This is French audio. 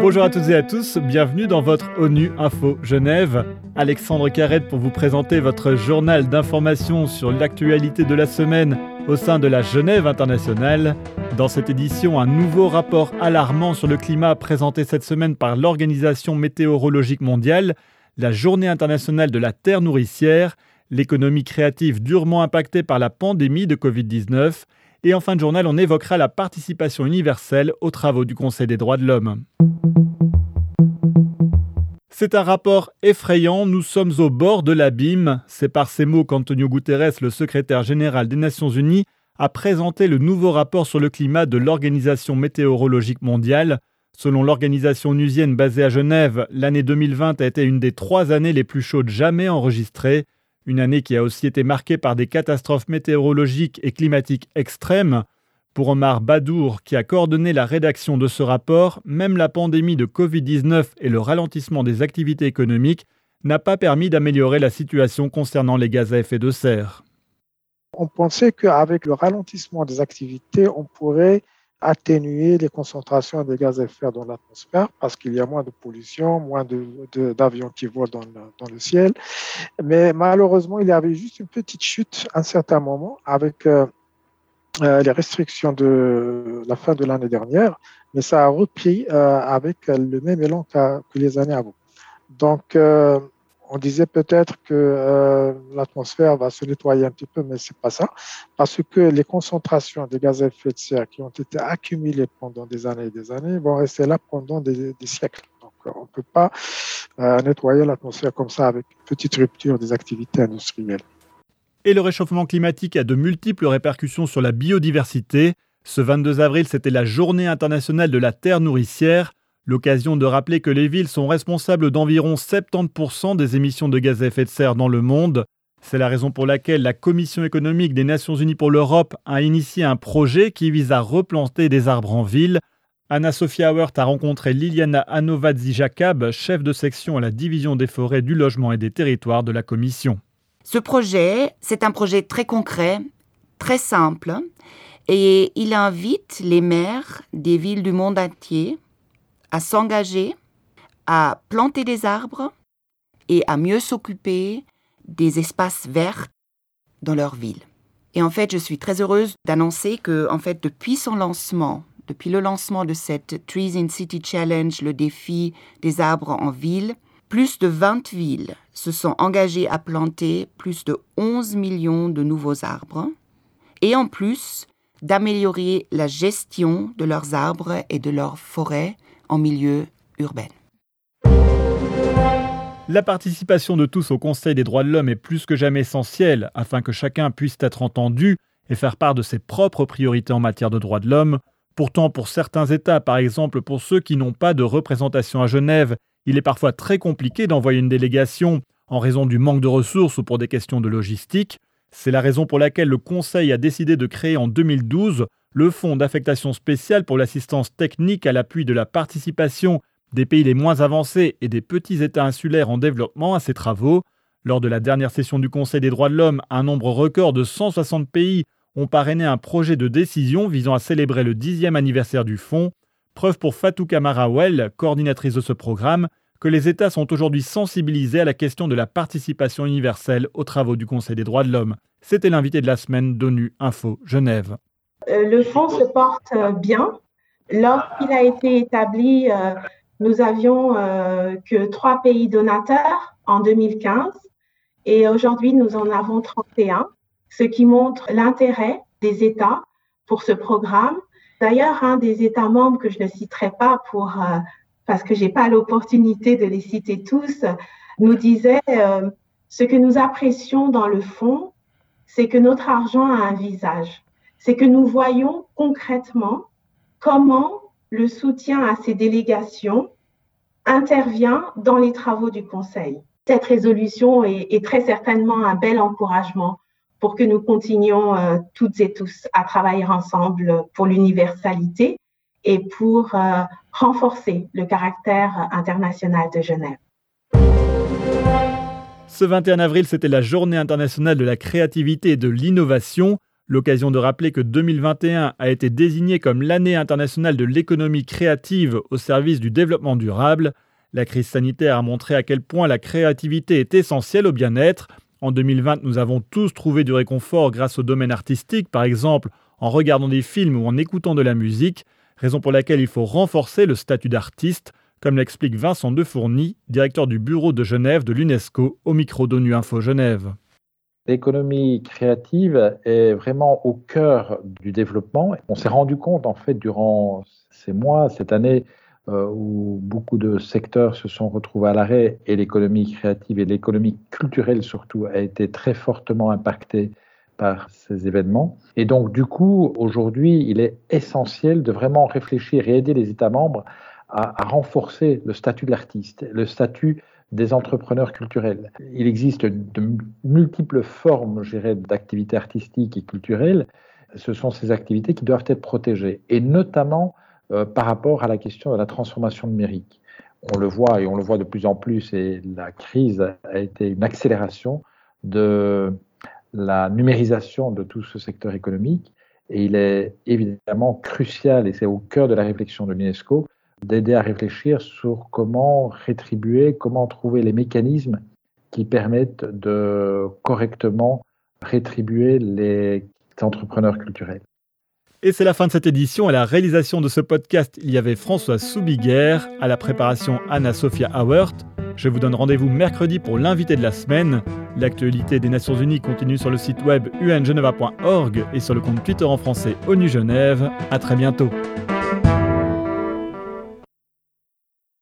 Bonjour à toutes et à tous, bienvenue dans votre ONU Info Genève. Alexandre Carrette pour vous présenter votre journal d'information sur l'actualité de la semaine au sein de la Genève internationale. Dans cette édition, un nouveau rapport alarmant sur le climat présenté cette semaine par l'Organisation météorologique mondiale, la Journée internationale de la Terre nourricière, l'économie créative durement impactée par la pandémie de Covid-19 et en fin de journal, on évoquera la participation universelle aux travaux du Conseil des droits de l'homme. C'est un rapport effrayant, nous sommes au bord de l'abîme. C'est par ces mots qu'Antonio Guterres, le secrétaire général des Nations Unies, a présenté le nouveau rapport sur le climat de l'Organisation météorologique mondiale. Selon l'organisation onusienne basée à Genève, l'année 2020 a été une des trois années les plus chaudes jamais enregistrées. Une année qui a aussi été marquée par des catastrophes météorologiques et climatiques extrêmes. Pour Omar Badour, qui a coordonné la rédaction de ce rapport, même la pandémie de Covid-19 et le ralentissement des activités économiques n'a pas permis d'améliorer la situation concernant les gaz à effet de serre. On pensait qu'avec le ralentissement des activités, on pourrait atténuer les concentrations de gaz à effet de serre dans l'atmosphère parce qu'il y a moins de pollution, moins d'avions qui volent dans le, ciel. Mais malheureusement, il y avait juste une petite chute à un certain moment avec euh, euh, les restrictions de la fin de l'année dernière, mais ça a repris euh, avec le même élan que les années avant. Donc, on disait peut-être que euh, l'atmosphère va se nettoyer un petit peu, mais c'est pas ça, parce que les concentrations de gaz à effet de serre qui ont été accumulées pendant des années et des années vont rester là pendant des, siècles. Donc, on ne peut pas euh, nettoyer l'atmosphère comme ça avec une petite rupture des activités industrielles. Et le réchauffement climatique a de multiples répercussions sur la biodiversité. Ce 22 avril, c'était la journée internationale de la terre nourricière. L'occasion de rappeler que les villes sont responsables d'environ 70% des émissions de gaz à effet de serre dans le monde. C'est la raison pour laquelle la Commission économique des Nations Unies pour l'Europe a initié un projet qui vise à replanter des arbres en ville. Anna-Sophia Hauert a rencontré Liliana Anovadzi-Jacob, chef de section à la division des forêts, du logement et des territoires de la Commission. Ce projet, c'est un projet très concret, très simple, et il invite les maires des villes du monde entier à s'engager, à planter des arbres et à mieux s'occuper des espaces verts dans leur ville. Et en fait, je suis très heureuse d'annoncer que, en fait, depuis son lancement, depuis le lancement de cette Trees in City Challenge, le défi des arbres en ville, plus de 20 villes se sont engagées à planter plus de 11 millions de nouveaux arbres. Et en plus, d'améliorer la gestion de leurs arbres et de leurs forêts en milieu urbain. La participation de tous au Conseil des droits de l'homme est plus que jamais essentielle afin que chacun puisse être entendu et faire part de ses propres priorités en matière de droits de l'homme. Pourtant, pour certains États, par exemple pour ceux qui n'ont pas de représentation à Genève, il est parfois très compliqué d'envoyer une délégation en raison du manque de ressources ou pour des questions de logistique. C'est la raison pour laquelle le Conseil a décidé de créer en 2012 le Fonds d'affectation spéciale pour l'assistance technique à l'appui de la participation des pays les moins avancés et des petits États insulaires en développement à ces travaux. Lors de la dernière session du Conseil des droits de l'homme, un nombre record de 160 pays ont parrainé un projet de décision visant à célébrer le dixième anniversaire du fonds. Preuve pour Fatou Kamarawel, coordinatrice de ce programme, que les États sont aujourd'hui sensibilisés à la question de la participation universelle aux travaux du Conseil des droits de l'homme. C'était l'invité de la semaine d'ONU Info Genève. Euh, le fonds se porte euh, bien. Lorsqu'il a été établi, euh, nous avions que trois pays donateurs en 2015 et aujourd'hui nous en avons 31, ce qui montre l'intérêt des États pour ce programme. D'ailleurs, un des États membres que je ne citerai pas pour parce que j'ai pas l'opportunité de les citer tous, nous disait ce que nous apprécions dans le fond, c'est que notre argent a un visage c'est que nous voyons concrètement comment le soutien à ces délégations intervient dans les travaux du Conseil. Cette résolution est, très certainement un bel encouragement pour que nous continuions euh, toutes et tous à travailler ensemble pour l'universalité et pour euh, renforcer le caractère international de Genève. Ce 21 avril, c'était la journée internationale de la créativité et de l'innovation. L'occasion de rappeler que 2021 a été désigné comme l'année internationale de l'économie créative au service du développement durable. La crise sanitaire a montré à quel point la créativité est essentielle au bien-être. En 2020, nous avons tous trouvé du réconfort grâce au domaine artistique, par exemple en regardant des films ou en écoutant de la musique, raison pour laquelle il faut renforcer le statut d'artiste, comme l'explique Vincent Defourny, directeur du bureau de Genève de l'UNESCO, au micro d'ONU Info Genève. L'économie créative est vraiment au cœur du développement. On s'est rendu compte, en fait, durant ces mois, cette année, euh, où beaucoup de secteurs se sont retrouvés à l'arrêt et l'économie créative et l'économie culturelle surtout a été très fortement impactée par ces événements. Et donc, du coup, aujourd'hui, il est essentiel de vraiment réfléchir et aider les États membres à, à renforcer le statut de l'artiste, le statut des entrepreneurs culturels. Il existe de multiples formes, je dirais, d'activités artistiques et culturelles. Ce sont ces activités qui doivent être protégées, et notamment euh, par rapport à la question de la transformation numérique. On le voit et on le voit de plus en plus, et la crise a été une accélération de la numérisation de tout ce secteur économique. Et il est évidemment crucial, et c'est au cœur de la réflexion de l'UNESCO, d'aider à réfléchir sur comment rétribuer, comment trouver les mécanismes qui permettent de correctement rétribuer les entrepreneurs culturels. Et c'est la fin de cette édition. À la réalisation de ce podcast, il y avait François Soubiguer, à la préparation Anna-Sophia Hauert. Je vous donne rendez-vous mercredi pour l'invité de la semaine. L'actualité des Nations Unies continue sur le site web ungeneva.org et sur le compte Twitter en français ONU Genève. À très bientôt.